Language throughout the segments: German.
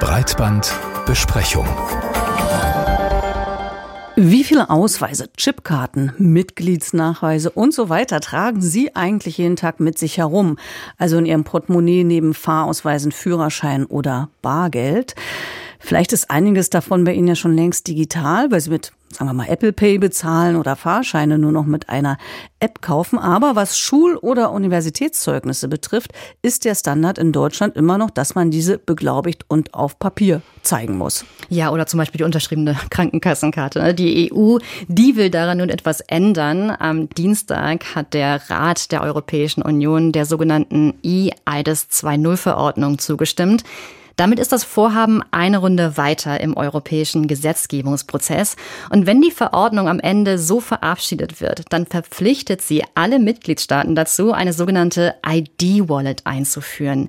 Breitbandbesprechung. Wie viele Ausweise, Chipkarten, Mitgliedsnachweise und so weiter tragen Sie eigentlich jeden Tag mit sich herum? Also in Ihrem Portemonnaie neben Fahrausweisen, Führerschein oder Bargeld? Vielleicht ist einiges davon bei Ihnen ja schon längst digital, weil Sie mit sagen wir mal, Apple Pay bezahlen oder Fahrscheine nur noch mit einer App kaufen. Aber was Schul- oder Universitätszeugnisse betrifft, ist der Standard in Deutschland immer noch, dass man diese beglaubigt und auf Papier zeigen muss. Ja, oder zum Beispiel die unterschriebene Krankenkassenkarte. Ne? Die EU, die will daran nun etwas ändern. Am Dienstag hat der Rat der Europäischen Union der sogenannten E-IDES 2.0 Verordnung zugestimmt. Damit ist das Vorhaben eine Runde weiter im europäischen Gesetzgebungsprozess. Und wenn die Verordnung am Ende so verabschiedet wird, dann verpflichtet sie alle Mitgliedstaaten dazu, eine sogenannte ID-Wallet einzuführen.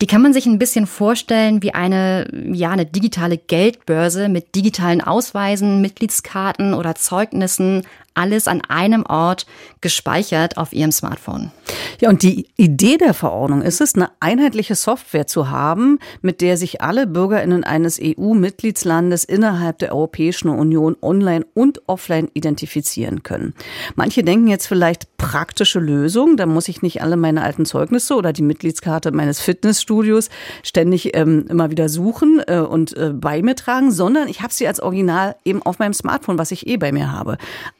Die kann man sich ein bisschen vorstellen wie eine, ja, eine digitale Geldbörse mit digitalen Ausweisen, Mitgliedskarten oder Zeugnissen, alles an einem Ort gespeichert auf Ihrem Smartphone. Ja, und die Idee der Verordnung ist es, eine einheitliche Software zu haben, mit der sich alle Bürgerinnen eines EU-Mitgliedslandes innerhalb der Europäischen Union online und offline identifizieren können. Manche denken jetzt vielleicht praktische Lösung, da muss ich nicht alle meine alten Zeugnisse oder die Mitgliedskarte meines Fitnessstudios ständig ähm, immer wieder suchen äh, und äh, bei mir tragen, sondern ich habe sie als Original eben auf meinem Smartphone, was ich eh bei mir habe.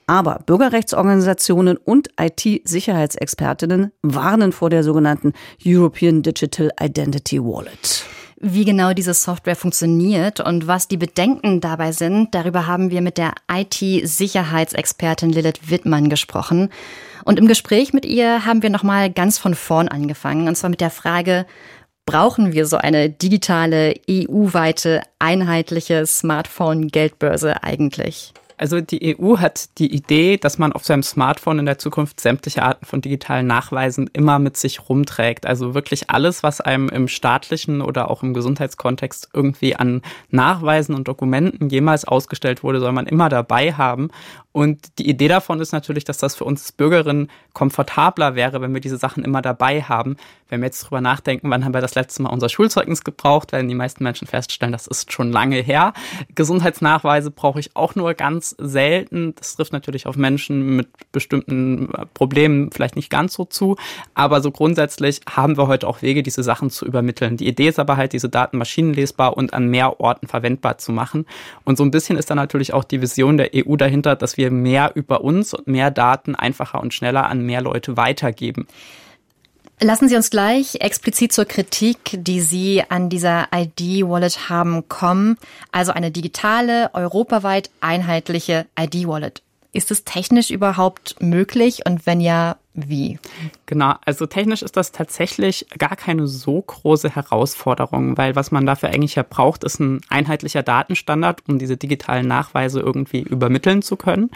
Aber Bürgerrechtsorganisationen und IT-Sicherheitsexpertinnen warnen vor der sogenannten European Digital Identity Wallet. Wie genau diese Software funktioniert und was die Bedenken dabei sind, darüber haben wir mit der IT-Sicherheitsexpertin Lilith Wittmann gesprochen. Und im Gespräch mit ihr haben wir nochmal ganz von vorn angefangen, und zwar mit der Frage, brauchen wir so eine digitale, EU-weite, einheitliche Smartphone-Geldbörse eigentlich? Also die EU hat die Idee, dass man auf seinem Smartphone in der Zukunft sämtliche Arten von digitalen Nachweisen immer mit sich rumträgt. Also wirklich alles, was einem im staatlichen oder auch im Gesundheitskontext irgendwie an Nachweisen und Dokumenten jemals ausgestellt wurde, soll man immer dabei haben. Und die Idee davon ist natürlich, dass das für uns Bürgerinnen komfortabler wäre, wenn wir diese Sachen immer dabei haben. Wenn wir jetzt drüber nachdenken, wann haben wir das letzte Mal unser Schulzeugnis gebraucht, werden die meisten Menschen feststellen, das ist schon lange her. Gesundheitsnachweise brauche ich auch nur ganz selten. Das trifft natürlich auf Menschen mit bestimmten Problemen vielleicht nicht ganz so zu. Aber so grundsätzlich haben wir heute auch Wege, diese Sachen zu übermitteln. Die Idee ist aber halt, diese Daten maschinenlesbar und an mehr Orten verwendbar zu machen. Und so ein bisschen ist dann natürlich auch die Vision der EU dahinter, dass wir mehr über uns und mehr Daten einfacher und schneller an mehr Leute weitergeben. Lassen Sie uns gleich explizit zur Kritik, die Sie an dieser ID-Wallet haben, kommen. Also eine digitale, europaweit einheitliche ID-Wallet. Ist es technisch überhaupt möglich und wenn ja, wie? Genau, also technisch ist das tatsächlich gar keine so große Herausforderung, weil was man dafür eigentlich ja braucht, ist ein einheitlicher Datenstandard, um diese digitalen Nachweise irgendwie übermitteln zu können.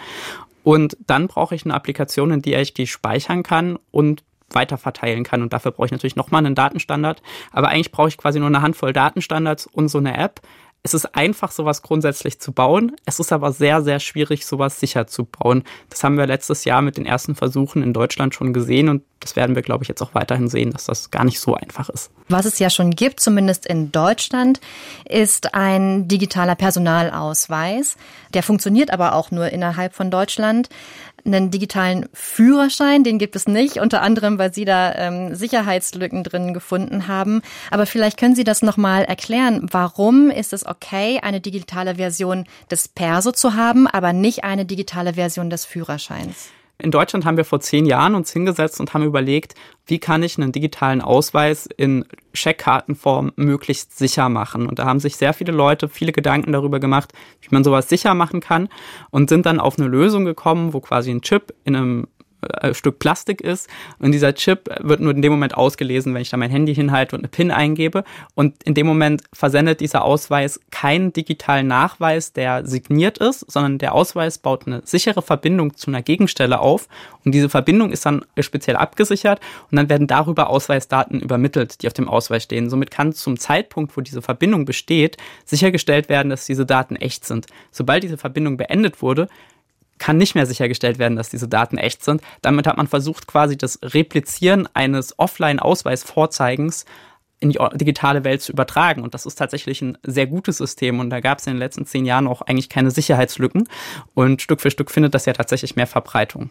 Und dann brauche ich eine Applikation, in der ich die speichern kann und weiterverteilen kann. Und dafür brauche ich natürlich nochmal einen Datenstandard. Aber eigentlich brauche ich quasi nur eine Handvoll Datenstandards und so eine App, es ist einfach, sowas grundsätzlich zu bauen. Es ist aber sehr, sehr schwierig, sowas sicher zu bauen. Das haben wir letztes Jahr mit den ersten Versuchen in Deutschland schon gesehen und das werden wir, glaube ich, jetzt auch weiterhin sehen, dass das gar nicht so einfach ist. Was es ja schon gibt, zumindest in Deutschland, ist ein digitaler Personalausweis. Der funktioniert aber auch nur innerhalb von Deutschland einen digitalen Führerschein, den gibt es nicht, unter anderem, weil Sie da ähm, Sicherheitslücken drin gefunden haben. Aber vielleicht können Sie das nochmal erklären. Warum ist es okay, eine digitale Version des Perso zu haben, aber nicht eine digitale Version des Führerscheins? In Deutschland haben wir vor zehn Jahren uns hingesetzt und haben überlegt, wie kann ich einen digitalen Ausweis in Scheckkartenform möglichst sicher machen. Und da haben sich sehr viele Leute viele Gedanken darüber gemacht, wie man sowas sicher machen kann und sind dann auf eine Lösung gekommen, wo quasi ein Chip in einem äh, Stück Plastik ist und dieser Chip wird nur in dem Moment ausgelesen, wenn ich da mein Handy hinhalte und eine PIN eingebe und in dem Moment versendet dieser Ausweis keinen digitalen Nachweis, der signiert ist, sondern der Ausweis baut eine sichere Verbindung zu einer Gegenstelle auf und diese Verbindung ist dann speziell abgesichert und dann werden darüber Ausweisdaten übermittelt, die auf dem Ausweis stehen. Somit kann zum Zeitpunkt, wo diese Verbindung besteht, sichergestellt werden, dass diese Daten echt sind. Sobald diese Verbindung beendet wurde, kann nicht mehr sichergestellt werden, dass diese Daten echt sind. Damit hat man versucht, quasi das Replizieren eines Offline-Ausweisvorzeigens in die digitale Welt zu übertragen. Und das ist tatsächlich ein sehr gutes System. Und da gab es in den letzten zehn Jahren auch eigentlich keine Sicherheitslücken. Und Stück für Stück findet das ja tatsächlich mehr Verbreitung.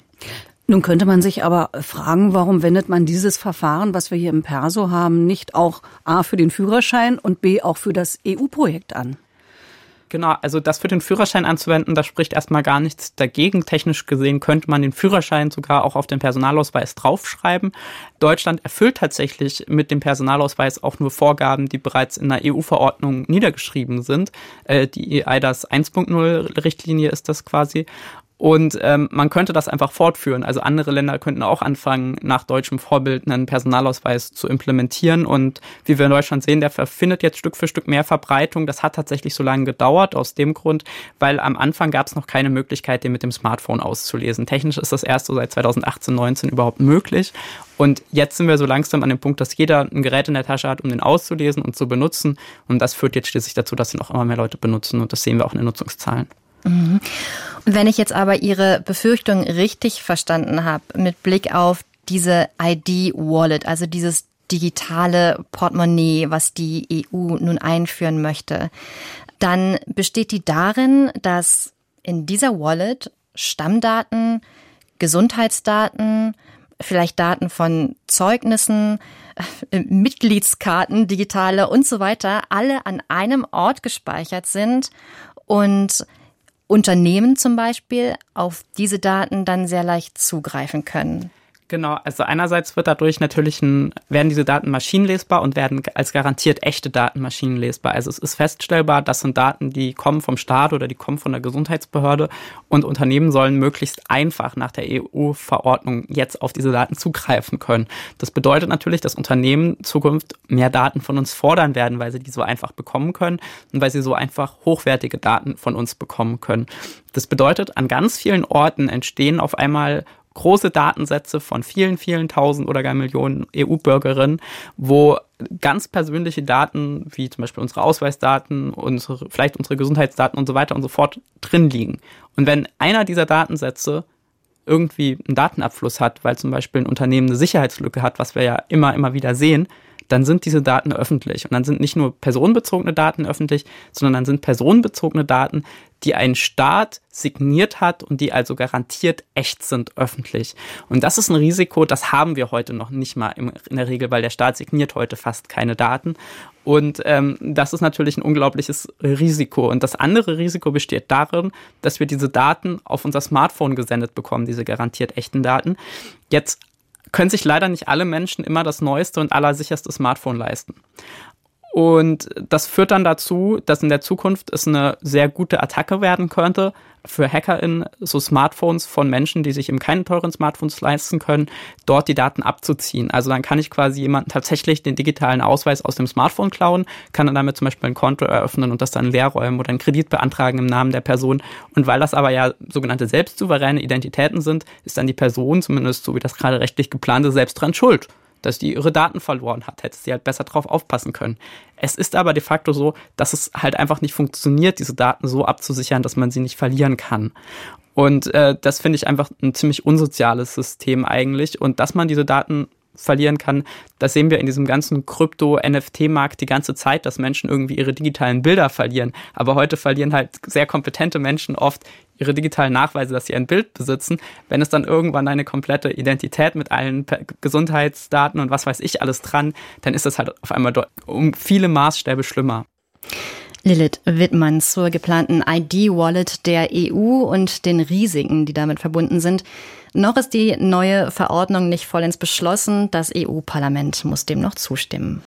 Nun könnte man sich aber fragen, warum wendet man dieses Verfahren, was wir hier im Perso haben, nicht auch A für den Führerschein und B auch für das EU-Projekt an? Genau, also das für den Führerschein anzuwenden, da spricht erstmal gar nichts dagegen. Technisch gesehen könnte man den Führerschein sogar auch auf den Personalausweis draufschreiben. Deutschland erfüllt tatsächlich mit dem Personalausweis auch nur Vorgaben, die bereits in der EU-Verordnung niedergeschrieben sind. Äh, die EIDAS 1.0-Richtlinie ist das quasi. Und ähm, man könnte das einfach fortführen. Also andere Länder könnten auch anfangen, nach deutschem Vorbild einen Personalausweis zu implementieren. Und wie wir in Deutschland sehen, der findet jetzt Stück für Stück mehr Verbreitung. Das hat tatsächlich so lange gedauert, aus dem Grund, weil am Anfang gab es noch keine Möglichkeit, den mit dem Smartphone auszulesen. Technisch ist das erst so seit 2018, 19 überhaupt möglich. Und jetzt sind wir so langsam an dem Punkt, dass jeder ein Gerät in der Tasche hat, um den auszulesen und zu benutzen. Und das führt jetzt schließlich dazu, dass ihn auch immer mehr Leute benutzen. Und das sehen wir auch in den Nutzungszahlen. Mhm. Wenn ich jetzt aber Ihre Befürchtung richtig verstanden habe, mit Blick auf diese ID-Wallet, also dieses digitale Portemonnaie, was die EU nun einführen möchte, dann besteht die darin, dass in dieser Wallet Stammdaten, Gesundheitsdaten, vielleicht Daten von Zeugnissen, äh, Mitgliedskarten, digitale und so weiter, alle an einem Ort gespeichert sind und Unternehmen zum Beispiel auf diese Daten dann sehr leicht zugreifen können. Genau, also einerseits wird dadurch natürlich ein, werden diese Daten maschinenlesbar und werden als garantiert echte Daten maschinenlesbar. Also es ist feststellbar, das sind Daten, die kommen vom Staat oder die kommen von der Gesundheitsbehörde und Unternehmen sollen möglichst einfach nach der EU-Verordnung jetzt auf diese Daten zugreifen können. Das bedeutet natürlich, dass Unternehmen Zukunft mehr Daten von uns fordern werden, weil sie die so einfach bekommen können und weil sie so einfach hochwertige Daten von uns bekommen können. Das bedeutet, an ganz vielen Orten entstehen auf einmal große Datensätze von vielen, vielen tausend oder gar Millionen EU-Bürgerinnen, wo ganz persönliche Daten, wie zum Beispiel unsere Ausweisdaten, unsere, vielleicht unsere Gesundheitsdaten und so weiter und so fort drin liegen. Und wenn einer dieser Datensätze irgendwie einen Datenabfluss hat, weil zum Beispiel ein Unternehmen eine Sicherheitslücke hat, was wir ja immer, immer wieder sehen, dann sind diese Daten öffentlich. Und dann sind nicht nur personenbezogene Daten öffentlich, sondern dann sind personenbezogene Daten, die ein Staat signiert hat und die also garantiert echt sind öffentlich. Und das ist ein Risiko, das haben wir heute noch nicht mal in der Regel, weil der Staat signiert heute fast keine Daten. Und ähm, das ist natürlich ein unglaubliches Risiko. Und das andere Risiko besteht darin, dass wir diese Daten auf unser Smartphone gesendet bekommen, diese garantiert echten Daten. Jetzt können sich leider nicht alle Menschen immer das neueste und allersicherste Smartphone leisten. Und das führt dann dazu, dass in der Zukunft es eine sehr gute Attacke werden könnte, für HackerInnen so Smartphones von Menschen, die sich eben keine teuren Smartphones leisten können, dort die Daten abzuziehen. Also dann kann ich quasi jemanden tatsächlich den digitalen Ausweis aus dem Smartphone klauen, kann dann damit zum Beispiel ein Konto eröffnen und das dann leer räumen oder einen Kredit beantragen im Namen der Person. Und weil das aber ja sogenannte selbstsouveräne Identitäten sind, ist dann die Person, zumindest so wie das gerade rechtlich geplante, selbst dran schuld dass die ihre Daten verloren hat, hätte sie halt besser drauf aufpassen können. Es ist aber de facto so, dass es halt einfach nicht funktioniert, diese Daten so abzusichern, dass man sie nicht verlieren kann. Und äh, das finde ich einfach ein ziemlich unsoziales System eigentlich. Und dass man diese Daten verlieren kann. Das sehen wir in diesem ganzen Krypto-NFT-Markt die ganze Zeit, dass Menschen irgendwie ihre digitalen Bilder verlieren. Aber heute verlieren halt sehr kompetente Menschen oft ihre digitalen Nachweise, dass sie ein Bild besitzen. Wenn es dann irgendwann eine komplette Identität mit allen Gesundheitsdaten und was weiß ich alles dran, dann ist das halt auf einmal um viele Maßstäbe schlimmer. Lilith Wittmann zur geplanten ID-Wallet der EU und den Risiken, die damit verbunden sind. Noch ist die neue Verordnung nicht vollends beschlossen. Das EU-Parlament muss dem noch zustimmen.